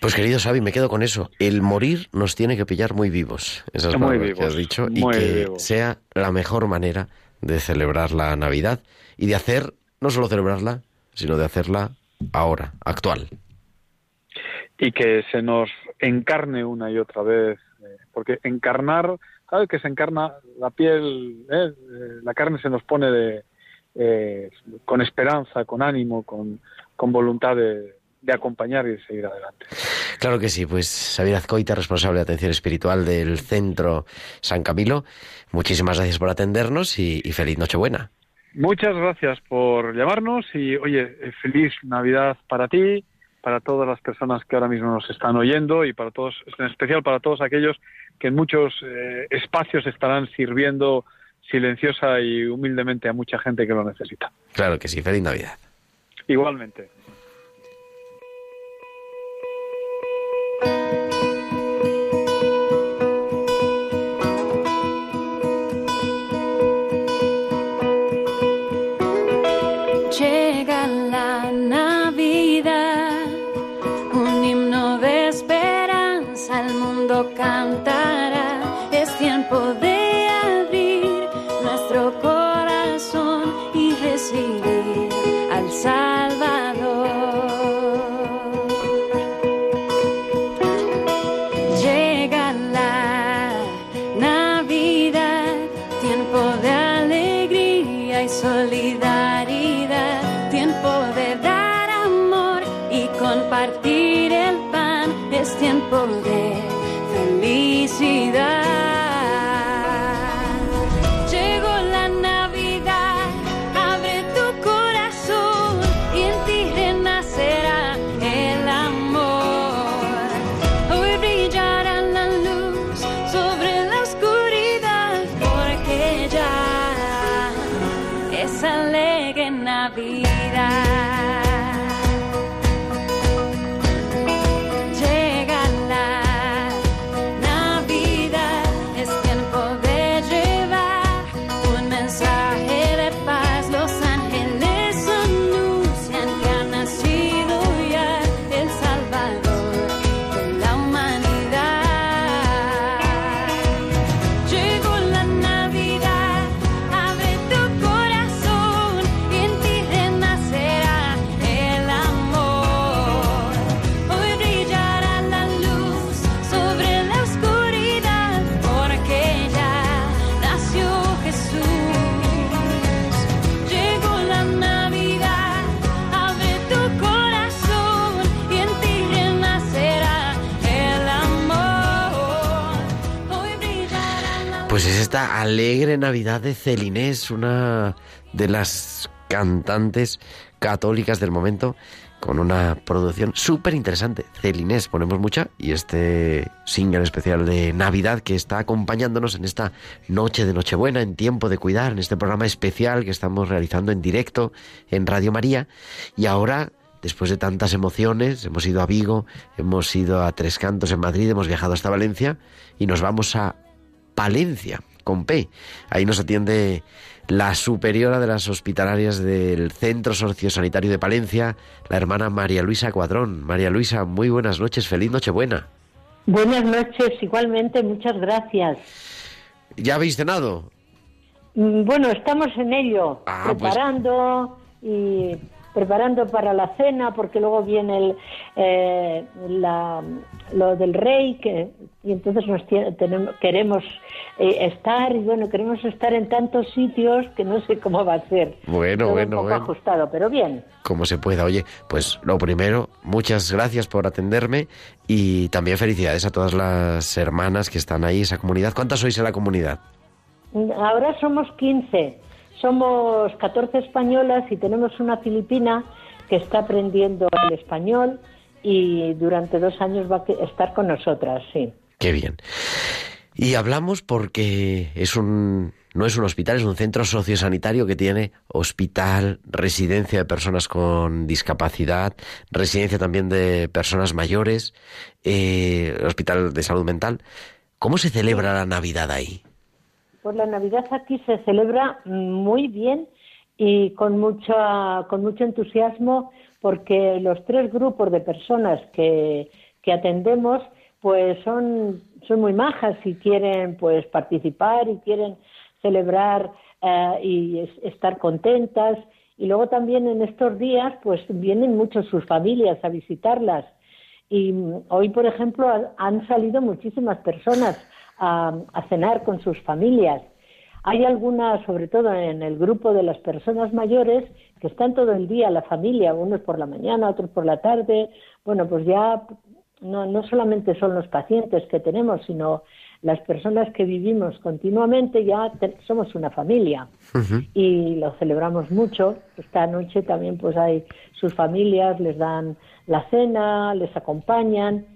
Pues querido Xavi, me quedo con eso. El morir nos tiene que pillar muy vivos. Esas Muy palabras que vivos, has dicho. Y que sea la mejor manera de celebrar la Navidad y de hacer, no solo celebrarla, sino de hacerla ahora, actual. y que se nos encarne una y otra vez, eh, porque encarnar, ¿sabes? Que se encarna la piel, eh? Eh, la carne se nos pone de, eh, con esperanza, con ánimo, con, con voluntad de, de acompañar y de seguir adelante. Claro que sí, pues Xavier Azcoita, responsable de atención espiritual del Centro San Camilo, muchísimas gracias por atendernos y, y feliz Nochebuena. Muchas gracias por llamarnos y, oye, eh, feliz Navidad para ti, para todas las personas que ahora mismo nos están oyendo y para todos, en especial para todos aquellos que en muchos eh, espacios estarán sirviendo silenciosa y humildemente a mucha gente que lo necesita. Claro que sí, feliz Navidad. Igualmente. La Navidad, esta alegre Navidad de Celinés, una de las cantantes católicas del momento, con una producción súper interesante. Celinés, ponemos mucha, y este single especial de Navidad que está acompañándonos en esta noche de Nochebuena, en tiempo de cuidar, en este programa especial que estamos realizando en directo en Radio María. Y ahora después de tantas emociones, hemos ido a Vigo, hemos ido a Tres Cantos en Madrid, hemos viajado hasta Valencia y nos vamos a Palencia, con P. Ahí nos atiende la superiora de las hospitalarias del Centro Sociosanitario de Palencia, la hermana María Luisa Cuadrón. María Luisa, muy buenas noches, feliz Nochebuena. Buenas noches, igualmente, muchas gracias. ¿Ya habéis cenado? Mm, Bueno, estamos en ello, Ah, pues- preparando y preparando para la cena, porque luego viene el, eh, la- lo del rey, que, y entonces nos tenemos, queremos eh, estar, y bueno, queremos estar en tantos sitios que no sé cómo va a ser. Bueno, Todo bueno, un poco bueno. ajustado, pero bien. Como se pueda. Oye, pues lo primero, muchas gracias por atenderme y también felicidades a todas las hermanas que están ahí, esa comunidad. ¿Cuántas sois en la comunidad? Ahora somos 15, somos 14 españolas y tenemos una filipina que está aprendiendo el español y durante dos años va a estar con nosotras, sí. Qué bien. Y hablamos porque es un no es un hospital, es un centro sociosanitario que tiene hospital, residencia de personas con discapacidad, residencia también de personas mayores, eh, hospital de salud mental. ¿Cómo se celebra la Navidad ahí? Pues la Navidad aquí se celebra muy bien y con mucha, con mucho entusiasmo porque los tres grupos de personas que, que atendemos pues son, son muy majas y quieren pues participar y quieren celebrar eh, y es- estar contentas. Y luego también en estos días pues vienen muchos sus familias a visitarlas. Y hoy, por ejemplo, ha- han salido muchísimas personas a, a cenar con sus familias. Hay algunas, sobre todo en el grupo de las personas mayores, que están todo el día, la familia, unos por la mañana, otros por la tarde. Bueno, pues ya no, no solamente son los pacientes que tenemos, sino las personas que vivimos continuamente, ya te- somos una familia y lo celebramos mucho. Esta noche también pues hay sus familias, les dan la cena, les acompañan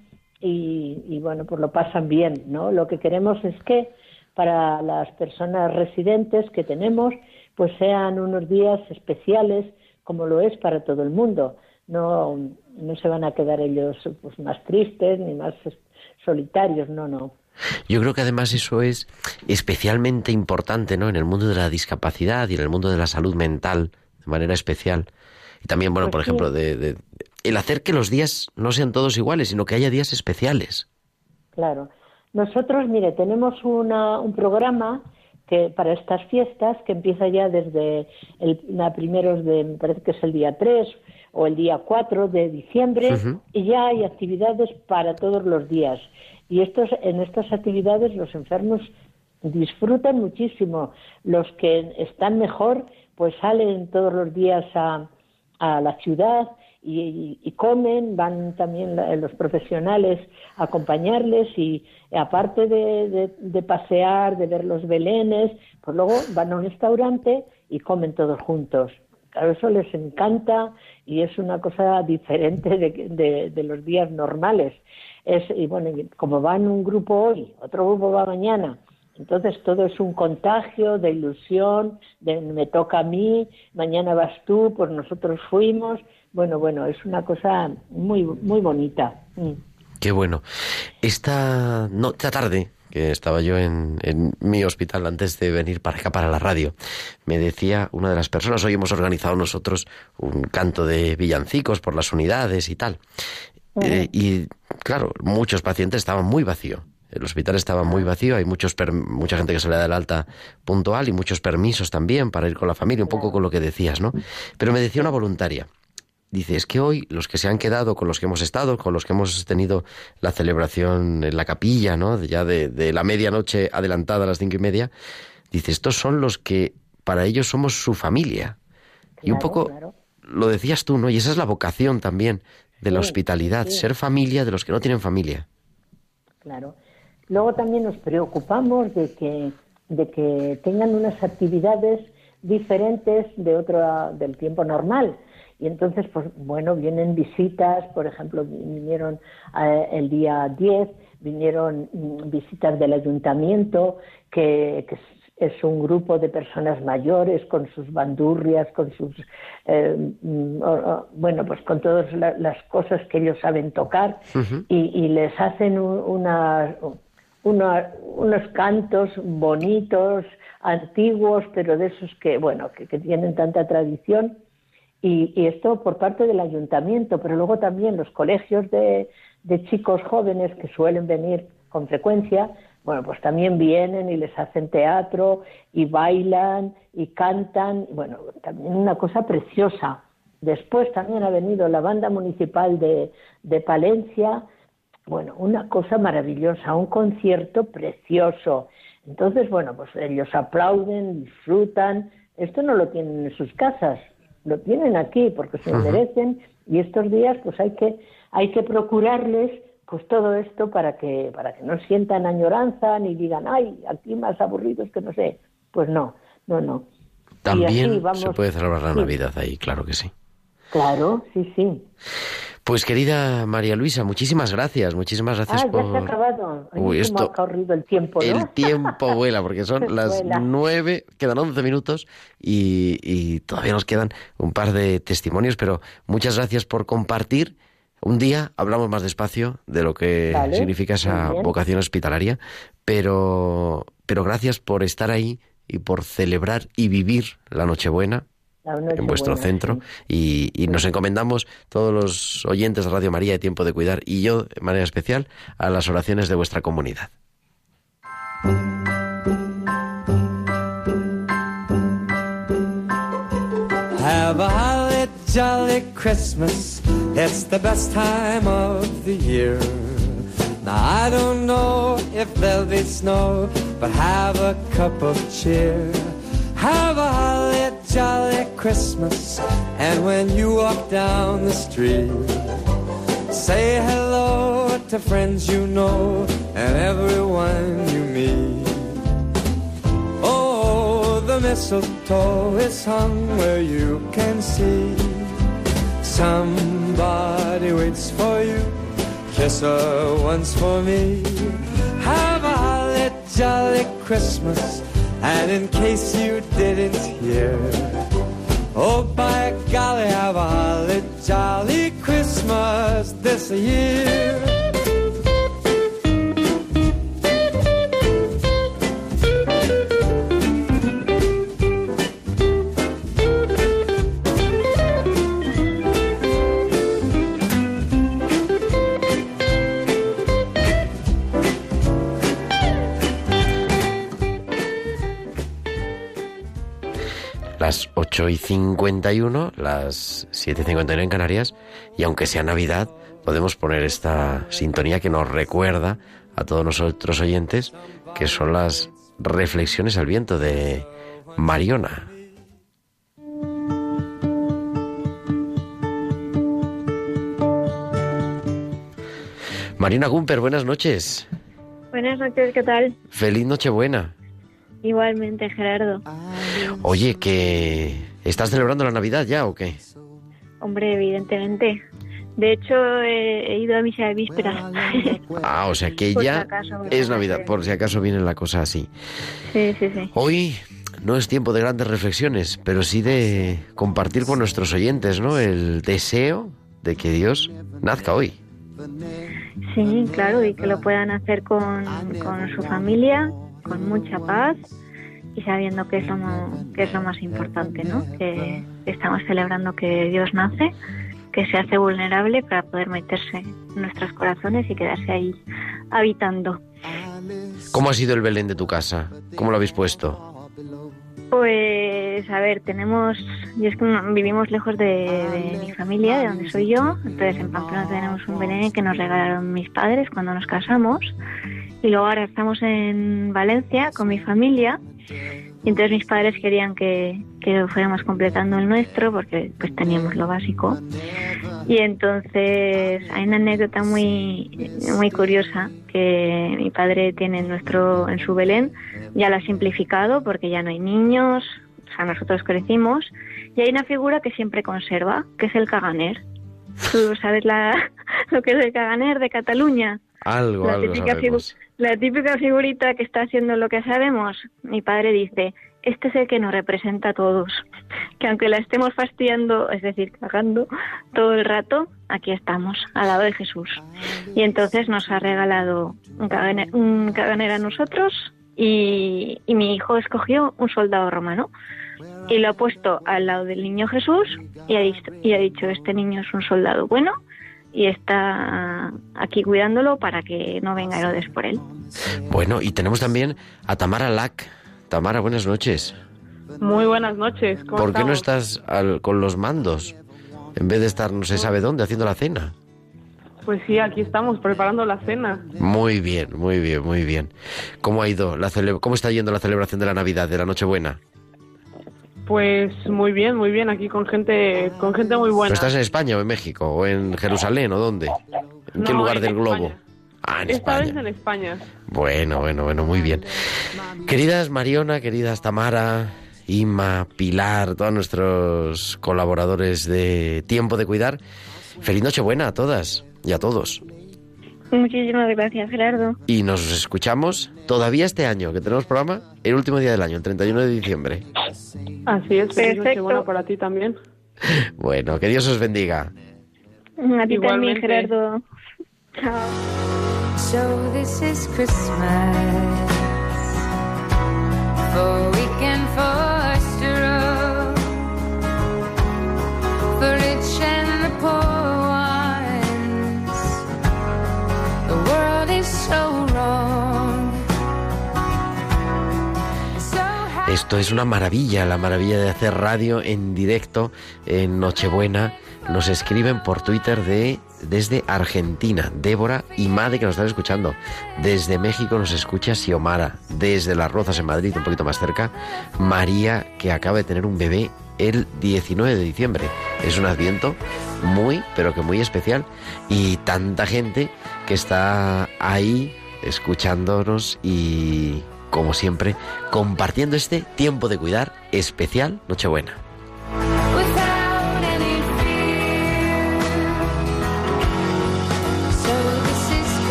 y, y, bueno, pues lo pasan bien, ¿no? Lo que queremos es que para las personas residentes que tenemos, pues sean unos días especiales como lo es para todo el mundo. No, no se van a quedar ellos pues más tristes ni más solitarios, no, no. Yo creo que además eso es especialmente importante, ¿no? En el mundo de la discapacidad y en el mundo de la salud mental, de manera especial. Y también, bueno, por Pues sí. ejemplo, de, de- el hacer que los días no sean todos iguales, sino que haya días especiales. Claro. Nosotros, mire, tenemos una, un programa que para estas fiestas que empieza ya desde el a primeros de, me parece que es el día 3 o el día 4 de diciembre, y ya hay actividades para todos los días. Y estos, en estas actividades los enfermos disfrutan muchísimo. Los que están mejor, pues salen todos los días a, a la ciudad y, y- comen, van también los profesionales a acompañarles y aparte de, de- pasear, de ver los belenes, pues luego van a un restaurante y comen todos juntos. Claro, eso les encanta y es una cosa diferente de, de- los días normales. Es, y bueno, como van un grupo hoy, otro grupo va mañana, entonces todo es un contagio de ilusión, de me toca a mí, mañana vas tú, pues nosotros fuimos. Bueno, bueno, es una cosa muy muy bonita. Mm. Qué bueno. Esta, no, esta tarde, que estaba yo en, en mi hospital antes de venir para acá, para la radio, me decía una de las personas, hoy hemos organizado nosotros un canto de villancicos por las unidades y tal. Eh, y claro, muchos pacientes estaban muy vacío. El hospital estaba muy vacío, hay muchos per- mucha gente que se le da el alta puntual y muchos permisos también para ir con la familia, un poco con lo que decías, ¿no? Pero me decía una voluntaria, Dice, es que hoy los que se han quedado, con los que hemos estado, con los que hemos tenido la celebración en la capilla, ¿no? Ya de, de la medianoche adelantada a las cinco y media, dice, estos son los que para ellos somos su familia. y un poco claro. lo decías tú, ¿no? Y esa es la vocación también de la Sí, hospitalidad, sí. ser familia de los que no tienen familia. Claro. Luego también nos preocupamos de que de que tengan unas actividades diferentes de otro del tiempo normal. Y entonces, pues bueno, vienen visitas, por ejemplo, vinieron eh, el día 10, vinieron mm, visitas del ayuntamiento, que, que es un grupo de personas mayores con sus bandurrias, con sus, eh, mm, bueno, pues con todas las cosas que ellos saben tocar y, les hacen una, unos cantos bonitos, antiguos, pero de esos que, bueno, que, tienen tanta tradición. Y, esto por parte del ayuntamiento, pero luego también los colegios de, de chicos jóvenes que suelen venir con frecuencia, bueno, pues también vienen y les hacen teatro y bailan y cantan, bueno, también una cosa preciosa. Después también ha venido la banda municipal de, de Palencia, bueno, una cosa maravillosa, un concierto precioso. Entonces, bueno, pues ellos aplauden, disfrutan. Esto no lo tienen en sus casas, lo tienen aquí porque se merecen. Y estos días pues hay que hay que procurarles pues todo esto para que para que no sientan añoranza ni digan ay aquí más aburridos que no sé pues no no no. También se puede celebrar la Navidad ahí claro que sí. Claro sí sí pues querida María Luisa, muchísimas gracias, muchísimas gracias ah, por... ya se ha acabado. Uy, esto... ha corrido el tiempo, ¿no? El [laughs] tiempo vuela, porque son las nueve, quedan once minutos y, y, todavía nos quedan un par de testimonios, pero muchas gracias por compartir un día hablamos más despacio de lo que significa esa vocación hospitalaria, pero, pero gracias por estar ahí y por celebrar y vivir la Nochebuena en vuestro centro y, nos encomendamos todos los oyentes de Radio María de Tiempo de Cuidar y yo de manera especial a las oraciones de vuestra comunidad. jolly Christmas. It's the best time of the year. Now I don't know if there'll be snow, but have a cup of cheer. Have a holly jolly Christmas, and when you walk down the street, say hello to friends you know and everyone you meet Oh, the mistletoe is hung where you can see Somebody waits for you. Kiss her once for me. Have a holly jolly Christmas. And in case you didn't hear, oh by golly, have a holly jolly Christmas this year. Las 8 y 51, las 7 y 51 en Canarias, y aunque sea Navidad, podemos poner esta sintonía que nos recuerda a todos nosotros oyentes que son las reflexiones al viento de Mariona. Mariona Gumper, buenas noches. Buenas noches, ¿qué tal? Feliz Nochebuena. Igualmente, Gerardo. Oye, que ¿estás celebrando la Navidad ya o qué? Hombre, evidentemente. De hecho, he, ido a misa de vísperas. Ah, o sea que ya es Navidad, por si acaso viene la cosa así. Sí, sí, sí. Hoy no es tiempo de grandes reflexiones, pero sí de compartir con nuestros oyentes, ¿no? El deseo de que Dios nazca hoy. Sí, claro, y que lo puedan hacer con, con su familia, con mucha paz y sabiendo que es lo, que es lo más importante, ¿no? Que estamos celebrando que Dios nace, que se hace vulnerable para poder meterse en nuestros corazones y quedarse ahí habitando. ¿Cómo ha sido el Belén de tu casa? ¿Cómo lo habéis puesto? Pues, a ver, tenemos, y es que vivimos lejos de, mi familia, de donde soy yo, entonces en Pamplona tenemos un Belén que nos regalaron mis padres cuando nos casamos y luego ahora estamos en Valencia con mi familia y entonces mis padres querían que, que fuéramos completando el nuestro porque pues teníamos lo básico Y entonces hay una anécdota muy, muy curiosa que mi padre tiene en, nuestro, en su Belén, ya la ha simplificado porque ya no hay niños, o sea, nosotros crecimos, y hay una figura que siempre conserva, que es el caganer. ¿Tú sabes la, [laughs] lo que es el caganer de Cataluña? Algo, la algo típica, la figurita que está haciendo lo que sabemos. Mi padre dice, este es el que nos representa a todos. [laughs] Que aunque la estemos fastidiando, es decir, cagando todo el rato, aquí estamos, al lado de Jesús. Y entonces nos ha regalado un caganer, un caganer a nosotros y, y mi hijo escogió un soldado romano. Y lo ha puesto al lado del niño Jesús y ha, dicho, y ha dicho, este niño es un soldado bueno y está aquí cuidándolo para que no venga Herodes por él. Bueno, y tenemos también a Tamara Lack. Tamara, buenas noches. Muy buenas noches. ¿Cómo ¿Por qué no estás al- con los mandos? En vez de estar no se sabe dónde haciendo la cena. Pues sí, aquí estamos preparando la cena. Muy bien, muy bien, muy bien. ¿Cómo ha ido la cele- cómo está yendo la celebración de la Navidad, de la Nochebuena? Pues muy bien, muy bien, aquí con gente, con gente muy buena. ¿Pero estás en España o en México o en Jerusalén o dónde? ¿En qué No, lugar en del globo? Ah, en Esta España. vez en España. Bueno, bueno, bueno, muy bien. Queridas Mariona, queridas Tamara, Inma, Pilar, todos nuestros colaboradores de Tiempo de Cuidar, feliz Nochebuena a todas y a todos. Muchísimas gracias, Gerardo. Y nos escuchamos todavía este año, que tenemos programa el último día del año, el 31 de diciembre. Así es, Perfecto. Nochebuena para ti también. [laughs] Bueno, que Dios os bendiga. A ti también, Igualmente. Gerardo. Chao. So this is Christmas Esto es una maravilla, la maravilla de hacer radio en directo en Nochebuena. Nos escriben por Twitter de desde Argentina, Débora y Made que nos están escuchando. Desde México nos escucha Xiomara. Desde Las Rozas en Madrid, un poquito más cerca, María que acaba de tener un bebé el 19 de diciembre. Es un adviento muy, pero que muy especial. Y tanta gente que está ahí escuchándonos y, como siempre, compartiendo este tiempo de cuidar especial Nochebuena.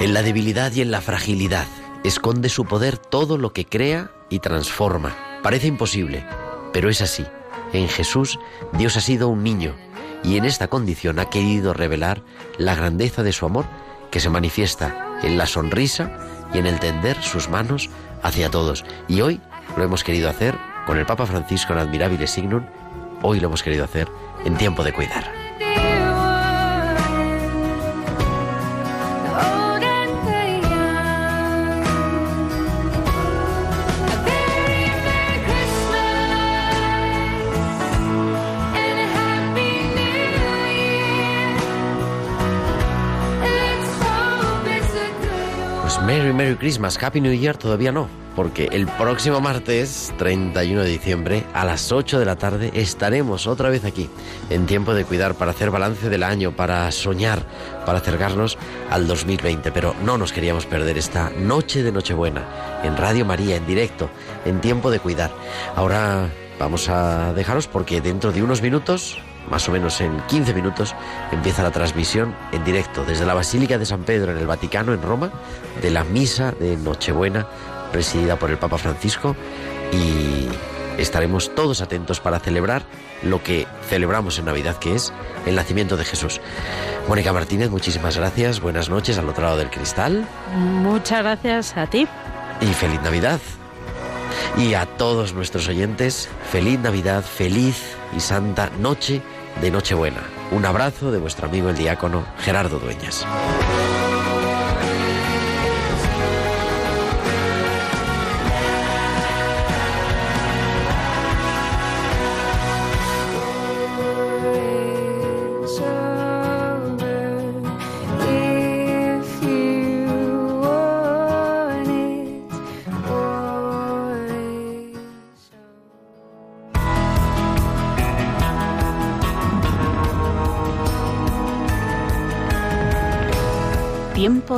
En la debilidad y en la fragilidad esconde su poder todo lo que crea y transforma. Parece imposible, pero es así. En Jesús Dios ha sido un niño y en esta condición ha querido revelar la grandeza de su amor que se manifiesta en la sonrisa y en el tender sus manos hacia todos. Y hoy lo hemos querido hacer con el Papa Francisco en Admirabile Signum. Hoy lo hemos querido hacer en tiempo de cuidar. Merry Merry Christmas, Happy New Year todavía no, porque el próximo martes 31 de diciembre a las 8 de la tarde estaremos otra vez aquí en tiempo de cuidar para hacer balance del año, para soñar, para acercarnos al 2020, pero no nos queríamos perder esta noche de Nochebuena en Radio María en directo, en tiempo de cuidar. Ahora vamos a dejaros porque dentro de unos minutos más o menos en 15 minutos, empieza la transmisión en directo desde la Basílica de San Pedro en el Vaticano, en Roma, de la misa de Nochebuena, presidida por el Papa Francisco, y estaremos todos atentos para celebrar lo que celebramos en Navidad, que es el nacimiento de Jesús. Mónica Martínez, muchísimas gracias, buenas noches al otro lado del cristal Muchas gracias a ti. y feliz Navidad. Y a todos nuestros oyentes, feliz Navidad, feliz y santa noche de Nochebuena. Un abrazo de vuestro amigo el diácono Gerardo Dueñas.